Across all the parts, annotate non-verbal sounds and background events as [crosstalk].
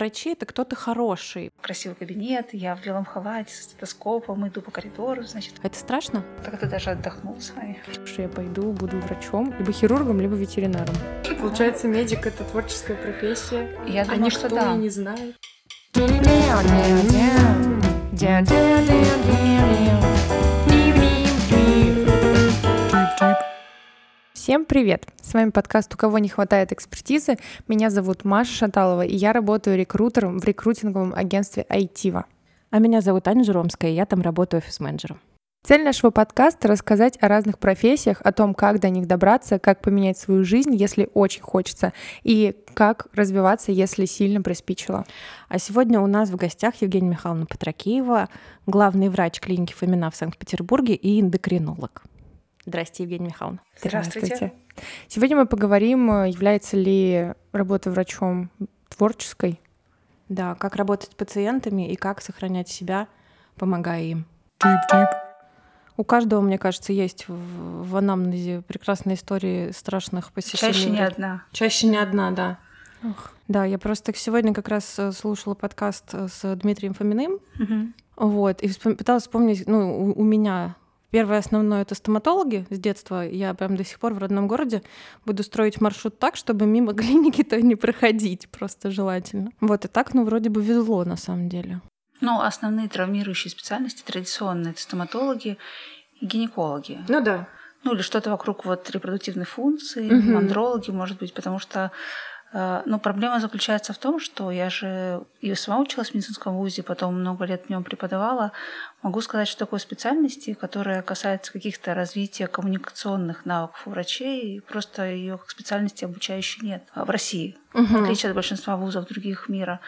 врачи — это кто-то хороший. Красивый кабинет, я в белом халате с стетоскопом, иду по коридору, значит. Это страшно? Так ты даже отдохнул с вами. Что я пойду, буду врачом, либо хирургом, либо ветеринаром. Получается, медик — это творческая профессия. Я а думаю, никто что да. не знает. Всем привет! С вами подкаст «У кого не хватает экспертизы». Меня зовут Маша Шаталова, и я работаю рекрутером в рекрутинговом агентстве Айтива. А меня зовут Аня Журомская, и я там работаю офис-менеджером. Цель нашего подкаста — рассказать о разных профессиях, о том, как до них добраться, как поменять свою жизнь, если очень хочется, и как развиваться, если сильно приспичило. А сегодня у нас в гостях Евгения Михайловна Патракеева, главный врач клиники Фомина в Санкт-Петербурге и эндокринолог. Здрасте, Евгения Михайловна. Здравствуйте. Сегодня мы поговорим, э, является ли работа врачом творческой. Да, как работать с пациентами и как сохранять себя, помогая им. У каждого, мне кажется, есть в, в анамнезе прекрасные истории страшных посещений. Чаще не одна. Чаще не одна, да. Ох. Да, я просто сегодня как раз э, слушала подкаст э, с Дмитрием Фоминым, Мгм. вот, и вспом- пыталась вспомнить, ну, у, у меня первое основное это стоматологи с детства. Я прям до сих пор в родном городе буду строить маршрут так, чтобы мимо [laughs] клиники-то не проходить, просто желательно. Вот, и так, ну, вроде бы везло на самом деле. Ну, основные травмирующие специальности традиционные — это стоматологи и гинекологи. Ну да. Ну, или что-то вокруг вот репродуктивной функции, Мгм. андрологи, может быть, потому что э, ну, проблема заключается в том, что я же и сама училась в медицинском вузе, потом много лет в нем преподавала. Могу сказать, что такой специальности, которая касается каких-то развития коммуникационных навыков у врачей, просто ее как специальности обучающей нет в России, в Мгм. отличие от большинства вузов других мира.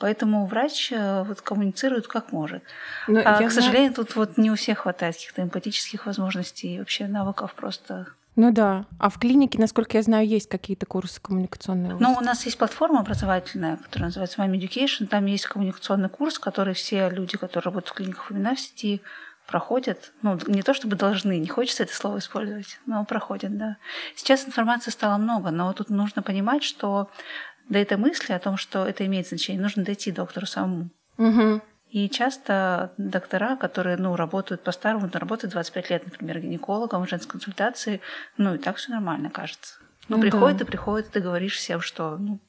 Поэтому врач э, вот коммуницирует как может. Ну, А, к знаю- сожалению, тут вот не у всех хватает каких-то эмпатических возможностей и вообще навыков просто. Ну да. А в клинике, насколько я знаю, есть какие-то курсы коммуникационные? Ну, у нас есть платформа образовательная, которая называется Mime Education. Там есть коммуникационный курс, который все люди, которые работают в клиниках имена в сети, проходят. Ну, не то чтобы должны, не хочется это слово использовать, но проходят, да. Сейчас информации стало много, но тут нужно понимать, что до этой мысли о том, что это имеет значение, нужно дойти доктору самому. Мгм. И часто доктора, которые ну, работают по-старому, работают 25 лет, например, гинекологом в женской консультации, ну и так все нормально кажется. Ну, Ну приходит да. и приходит, и ты говоришь всем, что ну,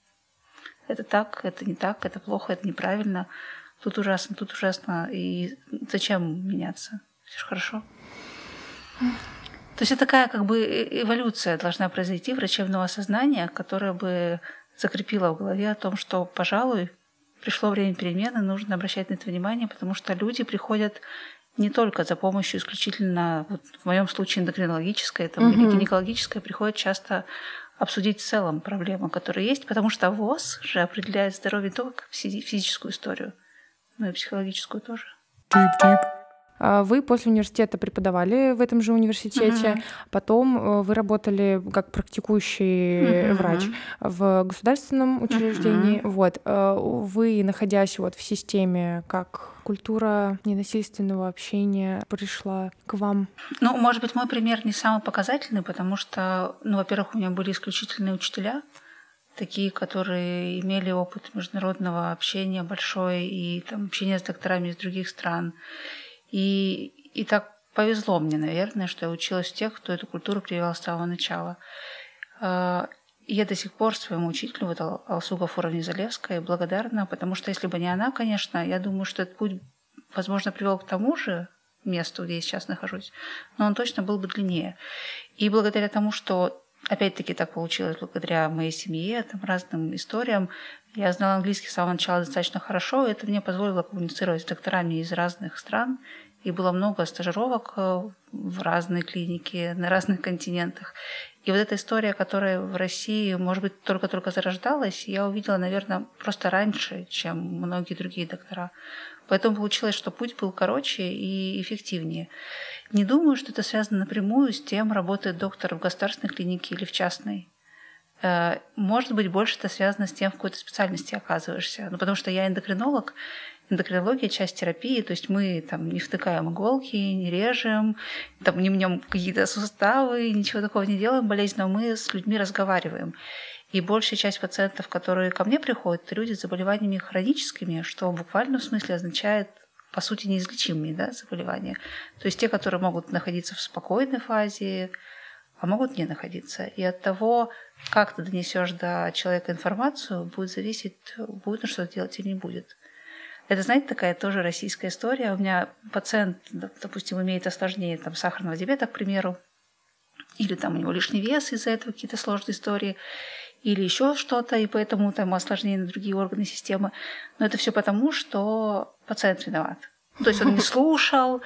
это так, это не так, это плохо, это неправильно, тут ужасно, тут ужасно, и зачем меняться? Все же хорошо. То есть это такая как бы э- эволюция должна произойти врачебного сознания, которая бы закрепила в голове о том, что, пожалуй, пришло время перемены, нужно обращать на это внимание, потому что люди приходят не только за помощью исключительно, вот в моем случае эндокринологической там, или Мгм. гинекологической, приходят часто обсудить в целом проблемы, которые есть, потому что ВОЗ же определяет здоровье не только физи- физическую историю, но и психологическую тоже. А Вы после университета преподавали в этом же университете, Мгм. потом э, вы работали как практикующий Мгм. врач в государственном учреждении. Вот э, вы, находясь вот в системе, как культура ненасильственного общения пришла к вам? Ну, может быть, мой пример не самый показательный, потому что, ну, во-первых, у меня были исключительные учителя, такие, которые имели опыт международного общения большой и там, общения с докторами из других стран. И, и так повезло мне, наверное, что я училась тех, кто эту культуру привел с самого начала. И Я до сих пор своему учителю, вот Ал- Алсу Гафуровне Залевской, благодарна, потому что если бы не она, конечно, я думаю, что этот путь, возможно, привел к тому же месту, где я сейчас нахожусь, но он точно был бы длиннее. И благодаря тому, что опять-таки так получилось, благодаря моей семье, там, разным историям, я знала английский с самого начала достаточно хорошо, и это мне позволило коммуницировать с докторами из разных стран, и было много стажировок э, в разные клиники на разных [laughs] континентах. И вот эта история, которая в России, может быть, только-только зарождалась, я увидела, наверное, просто раньше, чем многие другие доктора. Поэтому получилось, что путь был короче и эффективнее. Не думаю, что это связано напрямую с тем, работает доктор в государственной клинике или в частной. Э, Может быть, больше это связано с тем, в какой ты специальности оказываешься. Ну, потому что я эндокринолог, эндокринология – часть терапии, то есть мы там не втыкаем иголки, не режем, там не мнем какие-то суставы, ничего такого не делаем болезненного, мы с людьми разговариваем. И большая часть пациентов, которые ко мне приходят, это люди с заболеваниями хроническими, что в буквальном смысле означает по сути, неизлечимые да, заболевания. То есть те, которые могут находиться в спокойной фазе, а могут не находиться. И от того, как ты донесешь до человека информацию, будет зависеть, будет он что-то делать или не будет. Это, знаете, такая тоже российская история. У меня пациент, допустим, имеет осложнение там, сахарного диабета, к примеру, или там у него лишний вес из-за этого какие-то сложные истории, или еще что-то, и поэтому там осложнение на другие органы системы. Но это все потому, что пациент виноват. То есть он не слушал,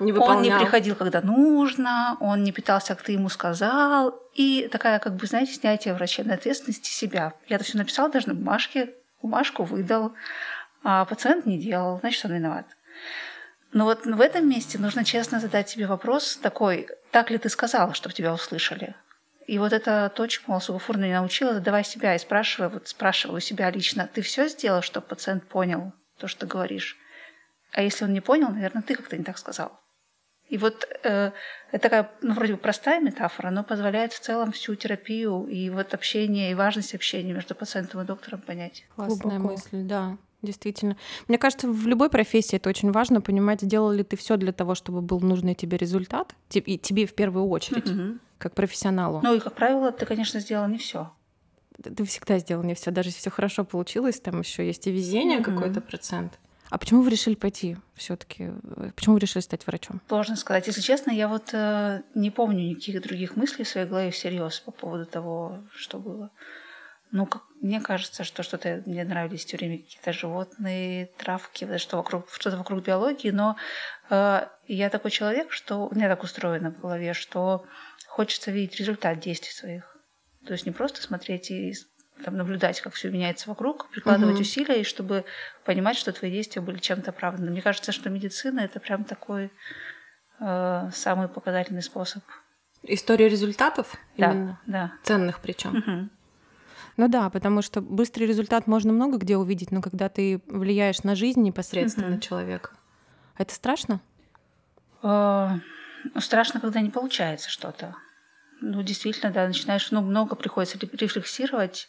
не он не приходил, когда нужно, он не питался, как ты ему сказал. И такая, как бы, знаете, снятие врачебной ответственности себя. Я это все написал даже на бумажке, бумажку выдал, а пациент не делал, значит, он виноват. Но вот в этом месте нужно честно задать себе вопрос такой, так ли ты сказала, чтобы тебя услышали? И вот это то, чему Алсу Гафурна не научила, задавай себя и спрашивай, вот спрашивай у себя лично, ты все сделал, чтобы пациент понял то, что ты говоришь? А если он не понял, наверное, ты как-то не так сказал. И вот э, это такая, ну, вроде бы простая метафора, но позволяет в целом всю терапию и вот общение, и важность общения между пациентом и доктором понять. Классная Глубоко. мысль, да. Действительно. Мне кажется, в любой профессии это очень важно понимать, сделал ли ты все для того, чтобы был нужный тебе результат, и тебе в первую очередь, mm-hmm. как профессионалу. Ну и, как правило, ты, конечно, сделал не все. Ты всегда сделал не все, даже если все хорошо получилось, там еще есть и везение mm-hmm. какой-то процент. А почему вы решили пойти все-таки? Почему вы решили стать врачом? Сложно сказать. Если честно, я вот э, не помню никаких других мыслей в своей голове всерьез по поводу того, что было. Ну, как, мне кажется, что что-то мне нравились все время какие-то животные, травки, что вокруг, что-то вокруг биологии, но э, я такой человек, что у меня так устроено в голове, что хочется видеть результат действий своих. То есть не просто смотреть и там, наблюдать, как все меняется вокруг, прикладывать угу. усилия, и чтобы понимать, что твои действия были чем-то оправданы. Мне кажется, что медицина это прям такой э, самый показательный способ. История результатов да, именно? Да. Ценных причем. Угу. Ну да, потому что быстрый результат можно много где увидеть, но когда ты влияешь на жизнь непосредственно угу. человека, это страшно? Э, ну, страшно, когда не получается что-то. Ну, действительно, да, начинаешь, ну, много приходится рефлексировать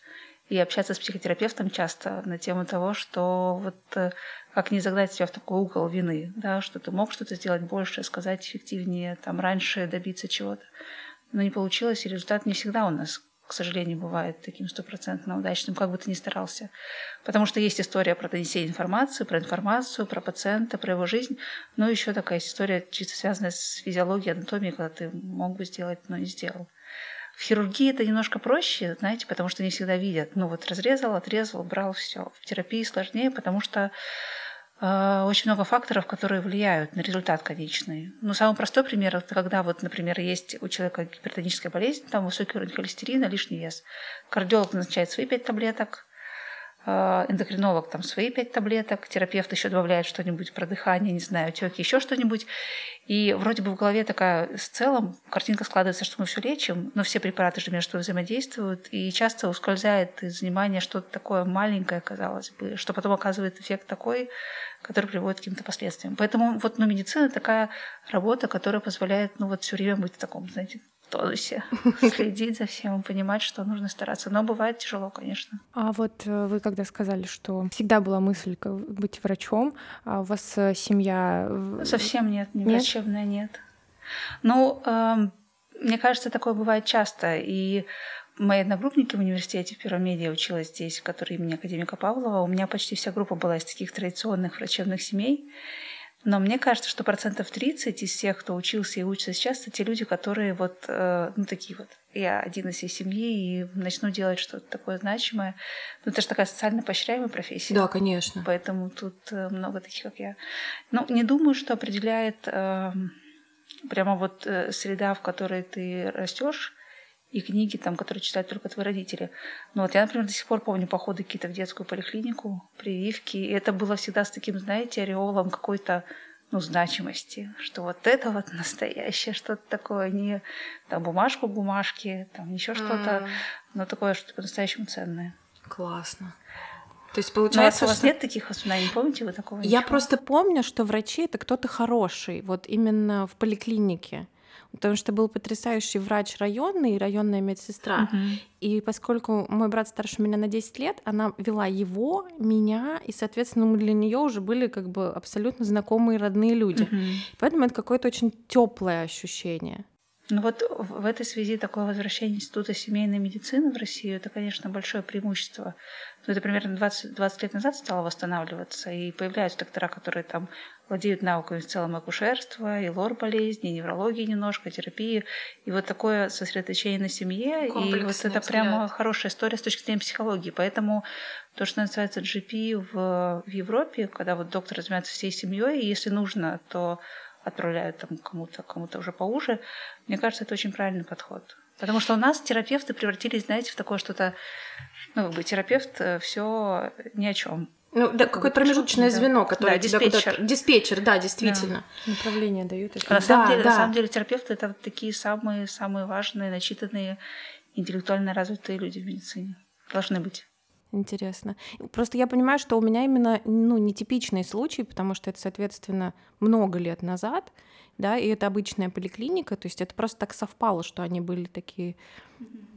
и общаться с психотерапевтом часто на тему того, что вот э, как не загнать себя в такой угол вины, да, что ты мог что-то сделать больше, сказать эффективнее, там, раньше добиться чего-то. Но не получилось, и результат не всегда у нас, к сожалению, бывает таким стопроцентно удачным, как бы ты ни старался. Потому что есть история про донесение информации, про информацию, про пациента, про его жизнь, но еще такая история чисто связанная с физиологией, анатомией, когда ты мог бы сделать, но не сделал. В хирургии это немножко проще, знаете, потому что не всегда видят. Ну вот разрезал, отрезал, брал все. В терапии сложнее, потому что очень много факторов, которые влияют на результат конечный. Ну, самый простой пример это когда вот, например, есть у человека гипертоническая болезнь, там высокий уровень холестерина, лишний вес. Кардиолог назначает свои пять таблеток, Э, эндокринолог там свои пять таблеток, терапевт еще добавляет что-нибудь про дыхание, не знаю, отеки, еще что-нибудь. И вроде бы в голове такая с целом картинка складывается, что мы все лечим, но все препараты же между взаимодействуют, и часто ускользает из внимания что-то такое маленькое, казалось бы, что потом оказывает эффект такой, который приводит к каким-то последствиям. Поэтому вот ну, медицина такая работа, которая позволяет ну, вот все время быть в таком, знаете, тонусе, [laughs] следить за всем, понимать, что нужно стараться. Но бывает тяжело, конечно. А вот э, вы когда сказали, что всегда была мысль быть врачом, а у вас э, семья... Совсем нет, не нет? врачебная нет. Ну, э, мне кажется, такое бывает часто. И мои одногруппники в университете в Первом медиа училась здесь, который имени академика Павлова. У меня почти вся группа была из таких традиционных врачебных семей. Но мне кажется, что процентов 30 из всех, кто учился и учится сейчас, это те люди, которые вот, э, ну, такие вот. Я один из всей семьи и начну делать что-то такое значимое. Ну, это же такая социально поощряемая профессия. Да, конечно. Поэтому тут э, много таких, как я. Ну, не думаю, что определяет э, прямо вот э, среда, в которой ты растешь, и книги, там, которые читают только твои родители. Ну вот я, например, до сих пор помню походы какие-то в детскую поликлинику, прививки, и это было всегда с таким, знаете, ореолом какой-то ну, значимости, что вот это вот настоящее, что-то такое, не там бумажку бумажки, там еще что-то, но такое что-то по-настоящему ценное. Классно. То есть получается, Но у вас что... нет таких воспоминаний, помните вы такого? Я ничего? просто помню, что врачи это кто-то хороший, вот именно в поликлинике. Потому что был потрясающий врач районный, районная медсестра. Мгм. И поскольку мой брат старше меня на 10 лет, она вела его, меня, и, соответственно, мы для нее уже были как бы абсолютно знакомые родные люди. Мгм. Поэтому это какое-то очень теплое ощущение. Ну вот в этой связи такое возвращение Института семейной медицины в Россию, это, конечно, большое преимущество. Ну, это примерно 20, 20 лет назад стало восстанавливаться, и появляются доктора, которые там владеют науками в целом акушерства, и лор-болезни, и неврологии немножко, терапии. И вот такое сосредоточение на семье, и вот это взгляд. прямо хорошая история с точки зрения психологии. Поэтому то, что называется GP в, в Европе, когда вот доктор занимается всей семьей, и если нужно, то отправляют там кому-то, кому-то уже поуже, мне кажется, это очень правильный подход. Потому что у нас терапевты превратились, знаете, в такое что-то, ну, как бы терапевт все ни о чем. Ну, да, какое-то промежуточное Да. звено, которое Да, диспетчер. Диспетчер, да, действительно. Направление дают. А на, самом Да, деле, да. на самом деле терапевты это вот такие самые, самые важные, начитанные, интеллектуально развитые люди в медицине. Должны быть. Интересно. Просто я понимаю, что у меня именно ну, нетипичный случай, потому что это, соответственно, много лет назад, да, и это обычная поликлиника, то есть это просто так совпало, что они были такие...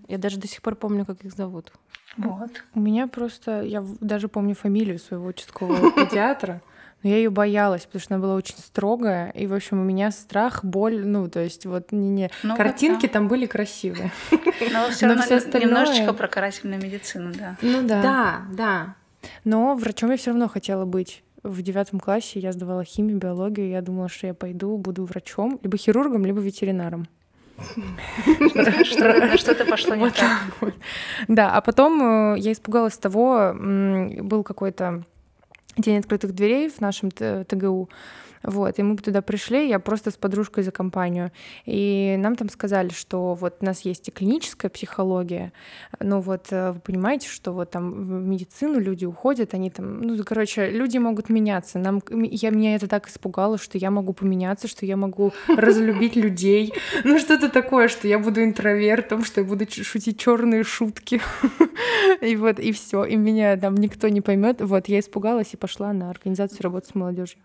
Я даже до сих пор помню, как их зовут. Вот. У меня просто, я даже помню фамилию своего участкового педиатра, но я ее боялась, потому что она была очень строгая, и, в общем, у меня страх, боль, ну, то есть вот не, не... Ну, вот картинки да. там были красивые. [laughs] Но все Но равно немножечко про карательную медицину, да. Ну да. Да, да. Но врачом я все равно хотела быть. В девятом классе я сдавала химию, биологию, я думала, что я пойду, буду врачом, либо хирургом, либо ветеринаром. Что- Что-то пошло не так. Да, а потом э, я испугалась того, был какой-то день открытых дверей в нашем Т- ТГУ, вот, и мы туда пришли, я просто с подружкой за компанию, и нам там сказали, что вот у нас есть и клиническая психология, но вот э, вы понимаете, что вот там в медицину люди уходят, они там, ну, короче, люди могут меняться, нам, я, меня это так испугало, что я могу поменяться, что я могу разлюбить людей, ну, что-то такое, что я буду интровертом, что я буду шутить черные шутки. [laughs] И вот, и все. И меня там никто не поймет. Вот, я испугалась и пошла на организацию работы с молодежью.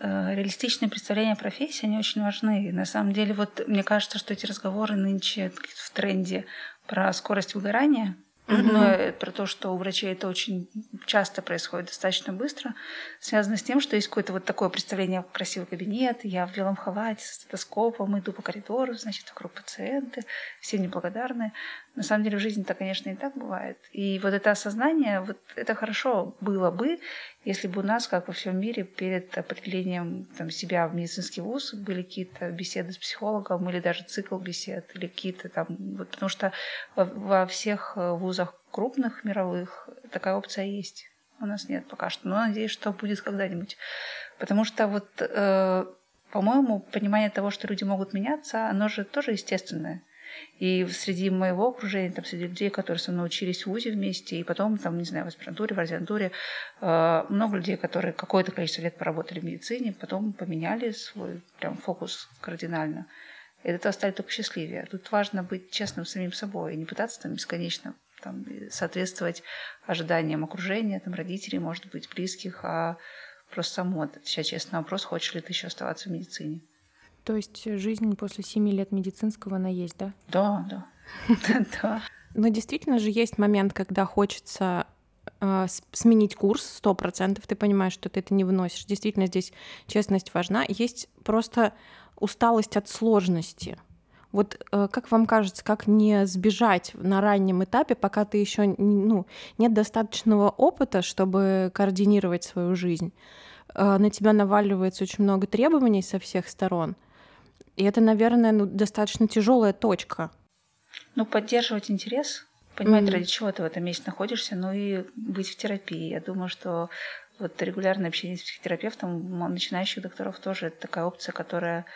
Э, реалистичные представления о профессии, они очень важны. На самом деле, вот мне кажется, что эти разговоры нынче в тренде про скорость выгорания, ну, э, про то, что у врачей это очень часто происходит достаточно быстро, связано с тем, что есть какое-то вот такое представление красивый кабинет, я в белом халате с стетоскопом, иду по коридору, значит, вокруг пациенты, все мне благодарны. На самом деле в жизни-то, конечно, не так бывает. И вот это осознание, вот это хорошо было бы, если бы у нас, как во всем мире, перед определением там, себя в медицинский вуз были какие-то беседы с психологом или даже цикл бесед, или какие-то там... Вот, потому что во, во всех э, вузах крупных мировых такая опция есть. У нас нет пока что, но надеюсь, что будет когда-нибудь. Потому что вот, э, по-моему, понимание того, что люди могут меняться, оно же тоже естественное. И среди моего окружения, там, среди людей, которые со мной учились в ВУЗе вместе, и потом, там, не знаю, в аспирантуре, в резидентуре, э, много людей, которые какое-то количество лет поработали в медицине, потом поменяли свой прям фокус кардинально. И от этого стали только счастливее. Тут важно быть честным с самим собой и не пытаться там бесконечно там, соответствовать ожиданиям окружения, там, родителей, может быть, близких, а просто саму отвечать честно на вопрос, хочешь ли ты еще оставаться в медицине. То есть жизнь после семи лет медицинского, она есть, да? Да, да. [laughs] Да. Но действительно же есть момент, когда хочется э, сменить курс сто процентов, ты понимаешь, что ты это не выносишь. Действительно, здесь честность важна. Есть просто усталость от сложности. Вот э, как вам кажется, как не сбежать на раннем этапе, пока ты еще ну, нет достаточного опыта, чтобы координировать свою жизнь? Э, на тебя наваливается очень много требований со всех сторон. И это, наверное, ну, достаточно тяжелая точка. Ну, поддерживать интерес, понимать, Мгм. ради чего ты в этом месте находишься, ну и быть в терапии. Я думаю, что вот регулярное общение с психотерапевтом начинающих докторов тоже это такая опция, которая,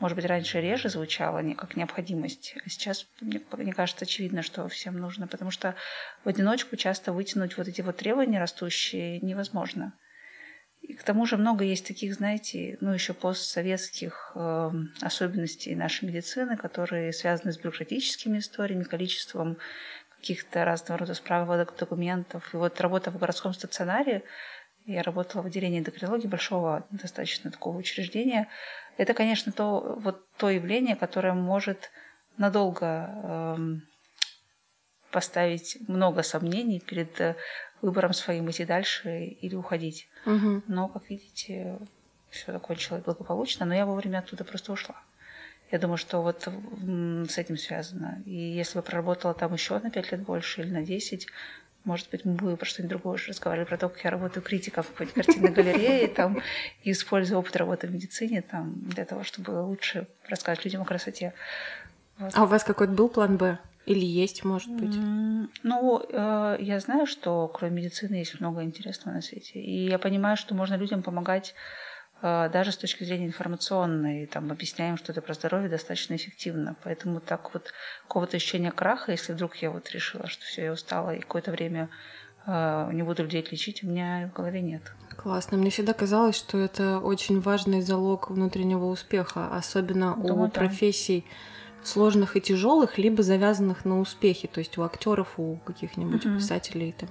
может быть, раньше реже звучала не как необходимость, а сейчас, мне, мне кажется, очевидно, что всем нужно, потому что в одиночку часто вытянуть вот эти вот требования растущие невозможно. И к тому же много есть таких, знаете, ну еще постсоветских э, особенностей нашей медицины, которые связаны с бюрократическими историями, количеством каких-то разного рода справок, документов. И вот работа в городском стационаре, Я работала в отделении эндокринологии большого достаточно такого учреждения. Это, конечно, то, вот то явление, которое может надолго эм, поставить много сомнений перед э, выбором своим идти дальше или уходить. Угу. Но, как видите, все закончилось благополучно, но я вовремя оттуда просто ушла. Я думаю, что вот с этим связано. И если бы проработала там еще на 5 лет больше или на 10, может быть, мы бы про что-нибудь другое уже разговаривали, про то, как я работаю критиком в какой-то картинной галерее, [laughs] там, и использую опыт работы в медицине там, для того, чтобы лучше рассказывать людям о красоте. Вот. А у вас какой-то был план «Б»? Или есть, может быть? Ну, э, я знаю, что кроме медицины есть много интересного на свете. И я понимаю, что можно людям помогать э, даже с точки зрения информационной. Там объясняем что-то про здоровье достаточно эффективно. Поэтому так вот какого-то ощущения краха, если вдруг я вот решила, что все, я устала и какое-то время э, не буду людей лечить, у меня в голове нет. Классно. Мне всегда казалось, что это очень важный залог внутреннего успеха, особенно Думаю, у да. Сложных и тяжелых, либо завязанных на успехе, то есть у актеров, у каких-нибудь mm-hmm. писателей. Там.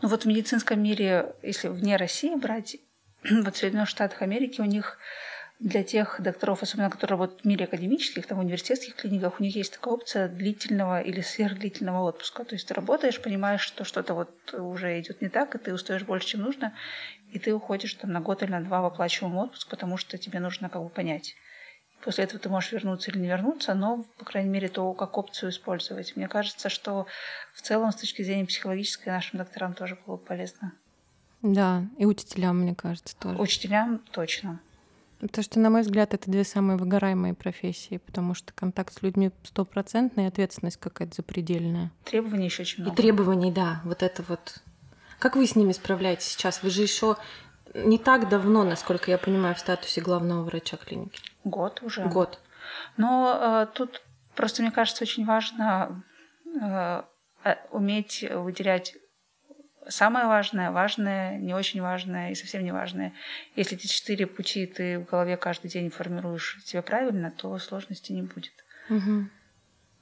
Ну вот в медицинском мире, если вне России брать, [clears throat] вот в Соединенных Штатах Америки у них для тех докторов, особенно которые работают в мире академических, там, в университетских клиниках, у них есть такая опция длительного или сверхдлительного отпуска. То есть ты работаешь, понимаешь, что что-то вот уже идет не так, и ты устаешь больше, чем нужно, и ты уходишь там на год или на два в оплачиваемый отпуск, потому что тебе нужно как бы понять, После этого ты можешь вернуться или не вернуться, но, по крайней мере, то, как опцию использовать. Мне кажется, что в целом, с точки зрения психологической, нашим докторам тоже было бы полезно. Да, и учителям, мне кажется, тоже. Учителям точно. Потому что, на мой взгляд, это две самые выгораемые профессии, потому что контакт с людьми стопроцентный, ответственность какая-то запредельная. Требований еще очень много. И требований, да, вот это вот. Как вы с ними справляетесь сейчас? Вы же еще не так давно, насколько я понимаю, в статусе главного врача клиники. Год уже. Год. Но э, тут просто, мне кажется, очень важно э, э, уметь выделять самое важное, важное, не очень важное и совсем не важное. Если эти четыре пути ты в голове каждый день формируешь себе правильно, то сложности не будет. Угу.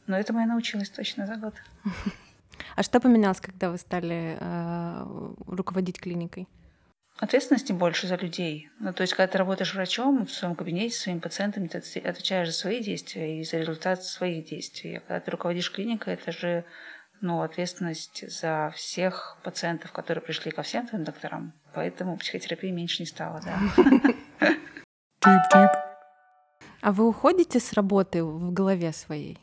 Но этому я научилась точно за год. [laughs] А что поменялось, когда вы стали э, руководить клиникой? Ответственности больше за людей. Ну, то есть, когда ты работаешь врачом в своем кабинете с своими пациентами, ты отвечаешь за свои действия и за результат своих действий. А когда ты руководишь клиникой, это же ну, ответственность за всех пациентов, которые пришли ко всем твоим докторам. Поэтому психотерапии меньше не стало, да. А вы уходите с работы в голове своей?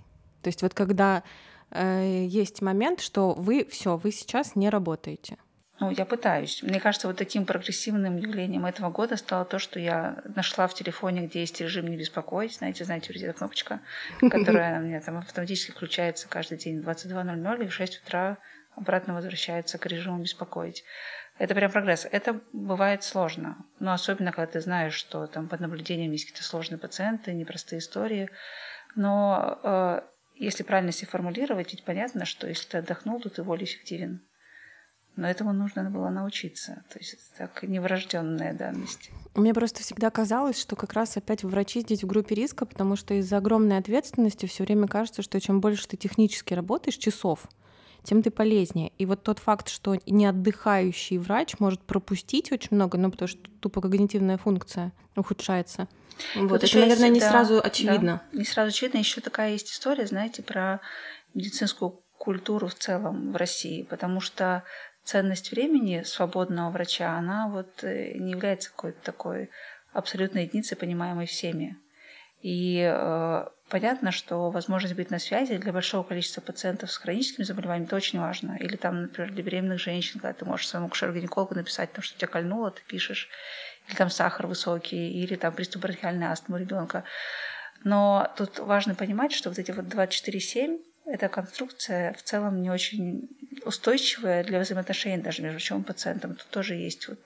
То есть вот когда э, есть момент, что вы все, вы сейчас не работаете. Ну, я пытаюсь. Мне кажется, вот таким прогрессивным явлением этого года стало то, что я нашла в телефоне, где есть режим «Не беспокоить». Знаете, знаете, вот эта кнопочка, [laughs] которая у меня там автоматически включается каждый день в 22.00 и в 6 утра обратно возвращается к режиму «Беспокоить». Это прям прогресс. Это бывает сложно. Но особенно, когда ты знаешь, что там под наблюдением есть какие-то сложные пациенты, непростые истории. Но э, если правильно себе формулировать, ведь понятно, что если ты отдохнул, то ты более эффективен. Но этому нужно было научиться. То есть это так неврожденная данность. Мне просто всегда казалось, что как раз опять врачи здесь в группе риска, потому что из-за огромной ответственности все время кажется, что чем больше ты технически работаешь, часов, тем ты полезнее. И вот тот факт, что не отдыхающий врач может пропустить очень много, ну потому что тупо когнитивная функция ухудшается. Вот, это, наверное, не да, сразу очевидно. Да, не сразу очевидно. Еще такая есть история, знаете, про медицинскую культуру в целом в России, потому что ценность времени свободного врача, она вот э, не является какой-то такой абсолютной единицей, понимаемой всеми. И э, понятно, что возможность быть на связи для большого количества пациентов с хроническими заболеваниями это очень важно. Или там, например, для беременных женщин, когда ты можешь своему кушеру-гинекологу написать, там, что тебя кольнуло, ты пишешь, или там сахар высокий, или там приступ бронхиальной астмы у ребенка. Но тут важно понимать, что вот эти вот 24-7 эта конструкция в целом не очень устойчивая для взаимоотношений даже между врачом и пациентом. Тут тоже есть вот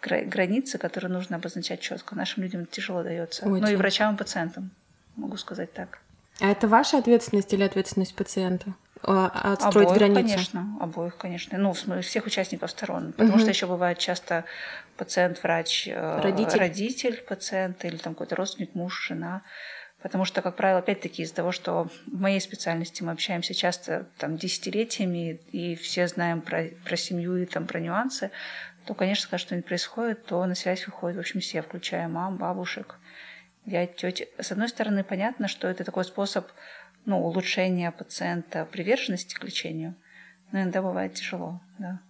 границы, которые нужно обозначать четко. Нашим людям тяжело дается. Очень. Ну и врачам и пациентам, могу сказать так. А это ваша ответственность или ответственность пациента? А, отстроить обоих, границу? конечно, обоих, конечно. Ну, всех участников сторон. Потому угу. что еще бывает часто пациент, врач, э, родитель, родитель пациента или там какой-то родственник, муж, жена. Потому что, как правило, опять-таки из-за того, что в моей специальности мы общаемся часто там, десятилетиями, и все знаем про, про семью и там, про нюансы, то, конечно, когда что-нибудь происходит, то на связь выходит, в общем, все, включая мам, бабушек, дядь, тети. С одной стороны, понятно, что это такой способ ну, улучшения пациента приверженности к лечению, но иногда бывает тяжело, да.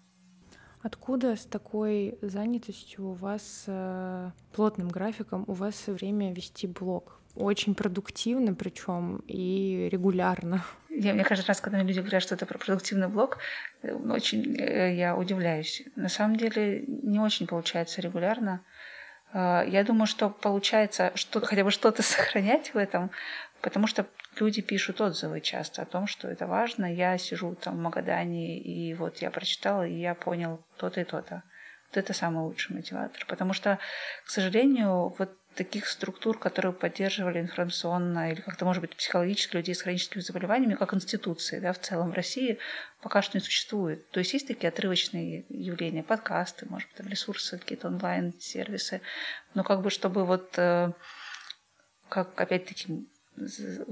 Откуда с такой занятостью у вас, э, плотным графиком, у вас время вести блог? Очень продуктивно причем и регулярно. Я, мне каждый раз, когда люди говорят, что это продуктивный блог, э, очень э, я удивляюсь. На самом деле не очень получается регулярно. Э, я думаю, что получается что, хотя бы что-то [laughs] сохранять в этом, потому что люди пишут отзывы часто о том, что это важно. Я сижу там в Магадане, и вот я прочитала, и я понял то-то и то-то. Вот это самый лучший мотиватор. Потому что, к сожалению, вот таких структур, которые поддерживали информационно или как-то, может быть, психологически людей с хроническими заболеваниями, как институции да, в целом в России, пока что не существует. То есть есть такие отрывочные явления, подкасты, может быть, там ресурсы, какие-то онлайн-сервисы, но как бы чтобы вот э, как опять-таки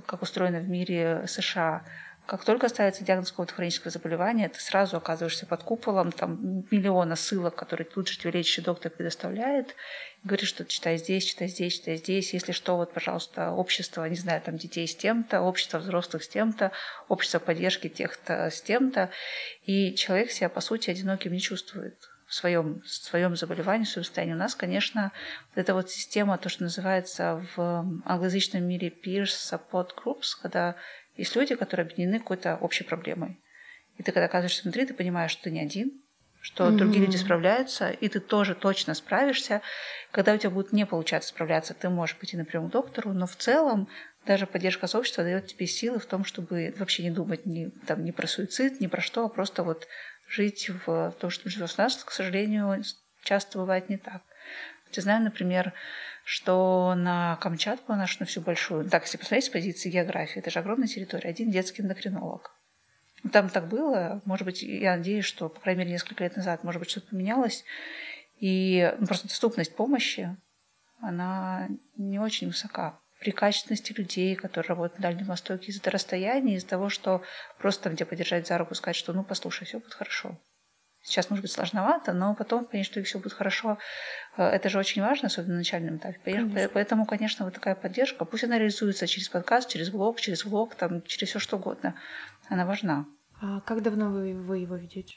как устроено в мире США, как только ставится диагноз какого-то хронического заболевания, ты сразу оказываешься под куполом там миллиона ссылок, которые тут же тебе лечащий доктор предоставляет, говорит, что читай здесь, читай здесь, читай здесь. Если что, вот, пожалуйста, общество, не знаю, там детей с тем-то, общество взрослых с тем-то, общество поддержки тех-то с тем-то. И человек себя, по сути, одиноким не чувствует в своем, в своем заболевании, в своем состоянии. У нас, конечно, вот эта вот система, то, что называется в англоязычном мире peer support groups, когда есть люди, которые объединены какой-то общей проблемой. И ты, когда оказываешься внутри, ты понимаешь, что ты не один, что mm-hmm. другие люди справляются, и ты тоже точно справишься. Когда у тебя будет не получаться справляться, ты можешь пойти напрямую к доктору, но в целом даже поддержка сообщества дает тебе силы в том, чтобы вообще не думать ни, там, ни про суицид, ни про что, а просто вот жить в том, что живешь. У нас, к сожалению, часто бывает не так. Я знаю, например, что на Камчатку, нашу, на всю большую, так, если посмотреть с позиции географии, это же огромная территория, один детский эндокринолог. Там так было, может быть, я надеюсь, что, по крайней мере, несколько лет назад, может быть, что-то поменялось, и ну, просто доступность помощи, она не очень высока при качественности людей, которые работают на Дальнем Востоке, из-за расстояния, из-за того, что просто там тебя подержать за руку, сказать, что ну послушай, все будет хорошо. Сейчас, может быть, сложновато, но потом понять, что все будет хорошо, э, это же очень важно, особенно на начальном этапе. Конечно. Поэтому, конечно, вот такая поддержка, пусть она реализуется через подкаст, через блог, через влог, там, через все что угодно, она важна. А как давно вы, вы его ведете?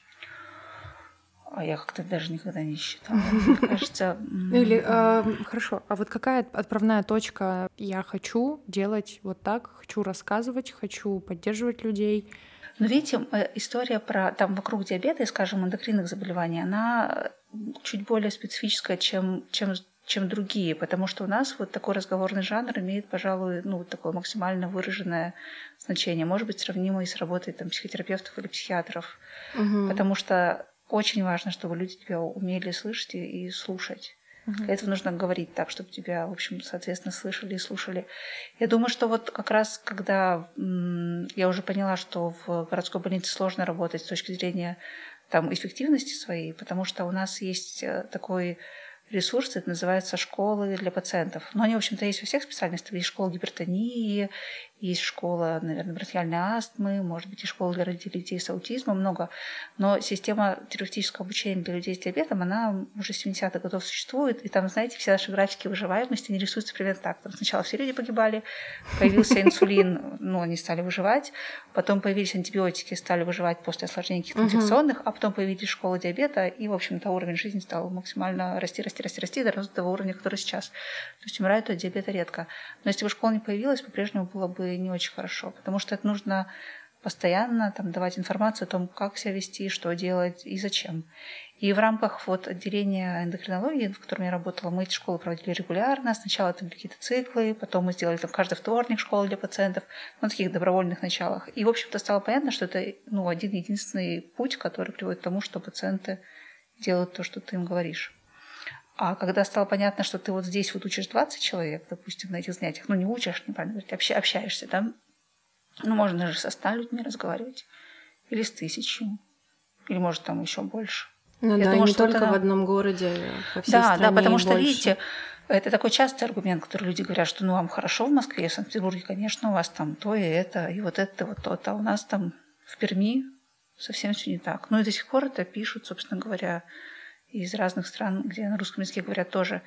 А я как-то даже никогда не считала. [laughs] Мне кажется... Ну или, э, хорошо, а вот какая отправная точка «я хочу делать вот так, хочу рассказывать, хочу поддерживать людей»? Но видите, э, история про там вокруг диабета и, скажем, эндокринных заболеваний, она чуть более специфическая, чем, чем, чем другие, потому что у нас вот такой разговорный жанр имеет, пожалуй, ну, такое максимально выраженное значение, может быть, сравнимо и с работой там, психотерапевтов или психиатров, угу. потому что очень важно, чтобы люди тебя умели слышать и слушать. Угу. Для нужно говорить так, чтобы тебя, в общем, соответственно, слышали и слушали. Я думаю, что вот как раз, когда я уже поняла, что в городской больнице сложно работать с точки зрения там, эффективности своей, потому что у нас есть э, такой ресурсы, это называется школы для пациентов. Но они, в общем-то, есть во всех специальностях. Есть школа гипертонии, есть школа, наверное, бронхиальной астмы, может быть, и школа для родителей детей с аутизмом, много. Но система терапевтического обучения для людей с диабетом, она уже с 70-х годов существует. И там, знаете, все наши графики выживаемости, они рисуются примерно так. Там сначала все люди погибали, появился инсулин, [laughs] ну, они стали выживать. Потом появились антибиотики, стали выживать после осложнений каких-то инфекционных, а потом появились школы диабета, и, в общем-то, уровень жизни стал максимально расти, расти, расти, расти до того уровня, который сейчас. То есть умирают от диабета редко. Но если бы школа не появилась, по-прежнему было бы не очень хорошо, потому что это нужно постоянно там, давать информацию о том, как себя вести, что делать и зачем. И в рамках вот отделения эндокринологии, в котором я работала, мы эти школы проводили регулярно. Сначала там какие-то циклы, потом мы сделали там каждый вторник школу для пациентов на таких добровольных началах. И, в общем-то, стало понятно, что это ну, один единственный путь, который приводит к тому, что пациенты делают то, что ты им говоришь. А когда стало понятно, что ты вот здесь вот учишь 20 человек, допустим, на этих занятиях, ну не учишь, неправильно говорить, общ, общаешься, да? Ну, можно даже со 100 людьми разговаривать. Или с тысячей. Или, может, там еще больше. Ну Я да, думаю, не только это... в одном городе, а по всей Да, стране да, потому что, больше. видите, это такой частый аргумент, который люди говорят, что ну вам хорошо в Москве, в Санкт-Петербурге, конечно, у вас там то и это, и вот это, вот то-то, а у нас там в Перми совсем все не так. Ну и до сих пор это пишут, собственно говоря, из разных стран, где на русском языке говорят тоже.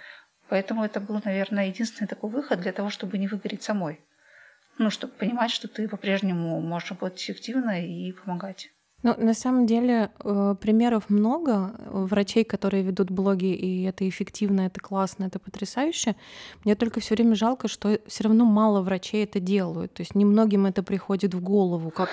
Поэтому это был, наверное, единственный такой выход для того, чтобы не выгореть самой. Ну, чтобы понимать, что ты по-прежнему можешь работать эффективно и помогать. Ну, на самом деле э, примеров много врачей, которые ведут блоги, и это эффективно, это классно, это потрясающе. Мне только все время жалко, что все равно мало врачей это делают. То есть немногим это приходит в голову. Как...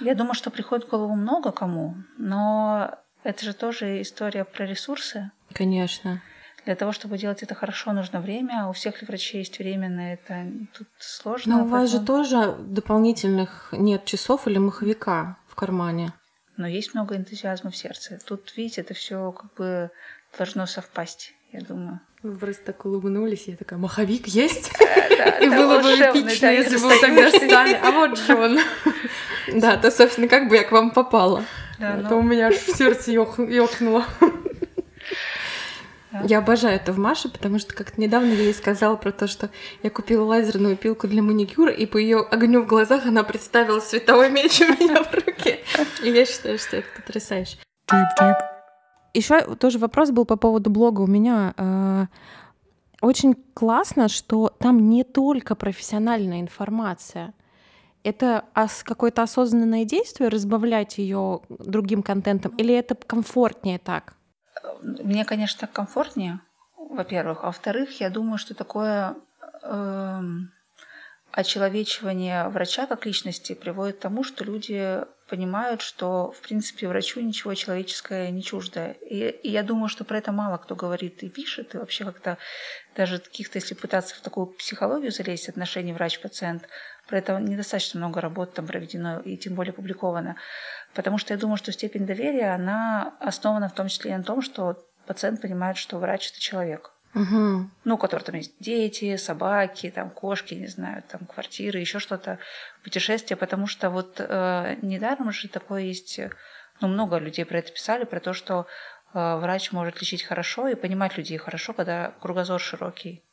Я думаю, что приходит в голову много кому, но это же тоже история про ресурсы. Конечно. Для того, чтобы делать это хорошо, нужно время. А у всех ли врачей есть время на это? Тут сложно. Но у вас же тоже дополнительных нет часов или маховика в кармане но есть много энтузиазма в сердце. Тут, видите, это все как бы должно совпасть, я думаю. Вы просто так улыбнулись, я такая, маховик есть? [laughs] И было бы эпично, если бы вы тогда встали. А вот Джон. [laughs] Да, то, собственно, как бы я к вам попала. Это у меня аж в сердце ёкнуло. Я обожаю это в Маше, потому что как-то недавно я ей сказала про то, что я купила лазерную пилку для маникюра, и по ее огню в глазах она представила световой меч у меня в руке. И я считаю, что это потрясающе. Еще тоже вопрос был по поводу блога у меня. А, очень классно, что там не только профессиональная информация. Это какое-то осознанное действие, разбавлять ее другим контентом, или это комфортнее так? Мне, конечно, так комфортнее, во-первых. А во-вторых, я думаю, что такое э, очеловечивание врача как личности приводит к тому, что люди понимают, что, в принципе, врачу ничего человеческое не чуждо. И, и я думаю, что про это мало кто говорит и пишет, и вообще как-то даже каких-то, если пытаться в такую психологию залезть, отношений врач-пациент, про это недостаточно много работ там проведено и тем более публиковано. Потому что я думаю, что степень доверия, она основана в том числе и на том, что пациент понимает, что врач – это человек. Угу. Ну, у которого там есть дети, собаки, там кошки, не знаю, там квартиры, еще что-то, путешествия, потому что вот э, недаром же такое есть, ну, много людей про это писали, про то, что э, врач может лечить хорошо и понимать людей хорошо, когда кругозор широкий.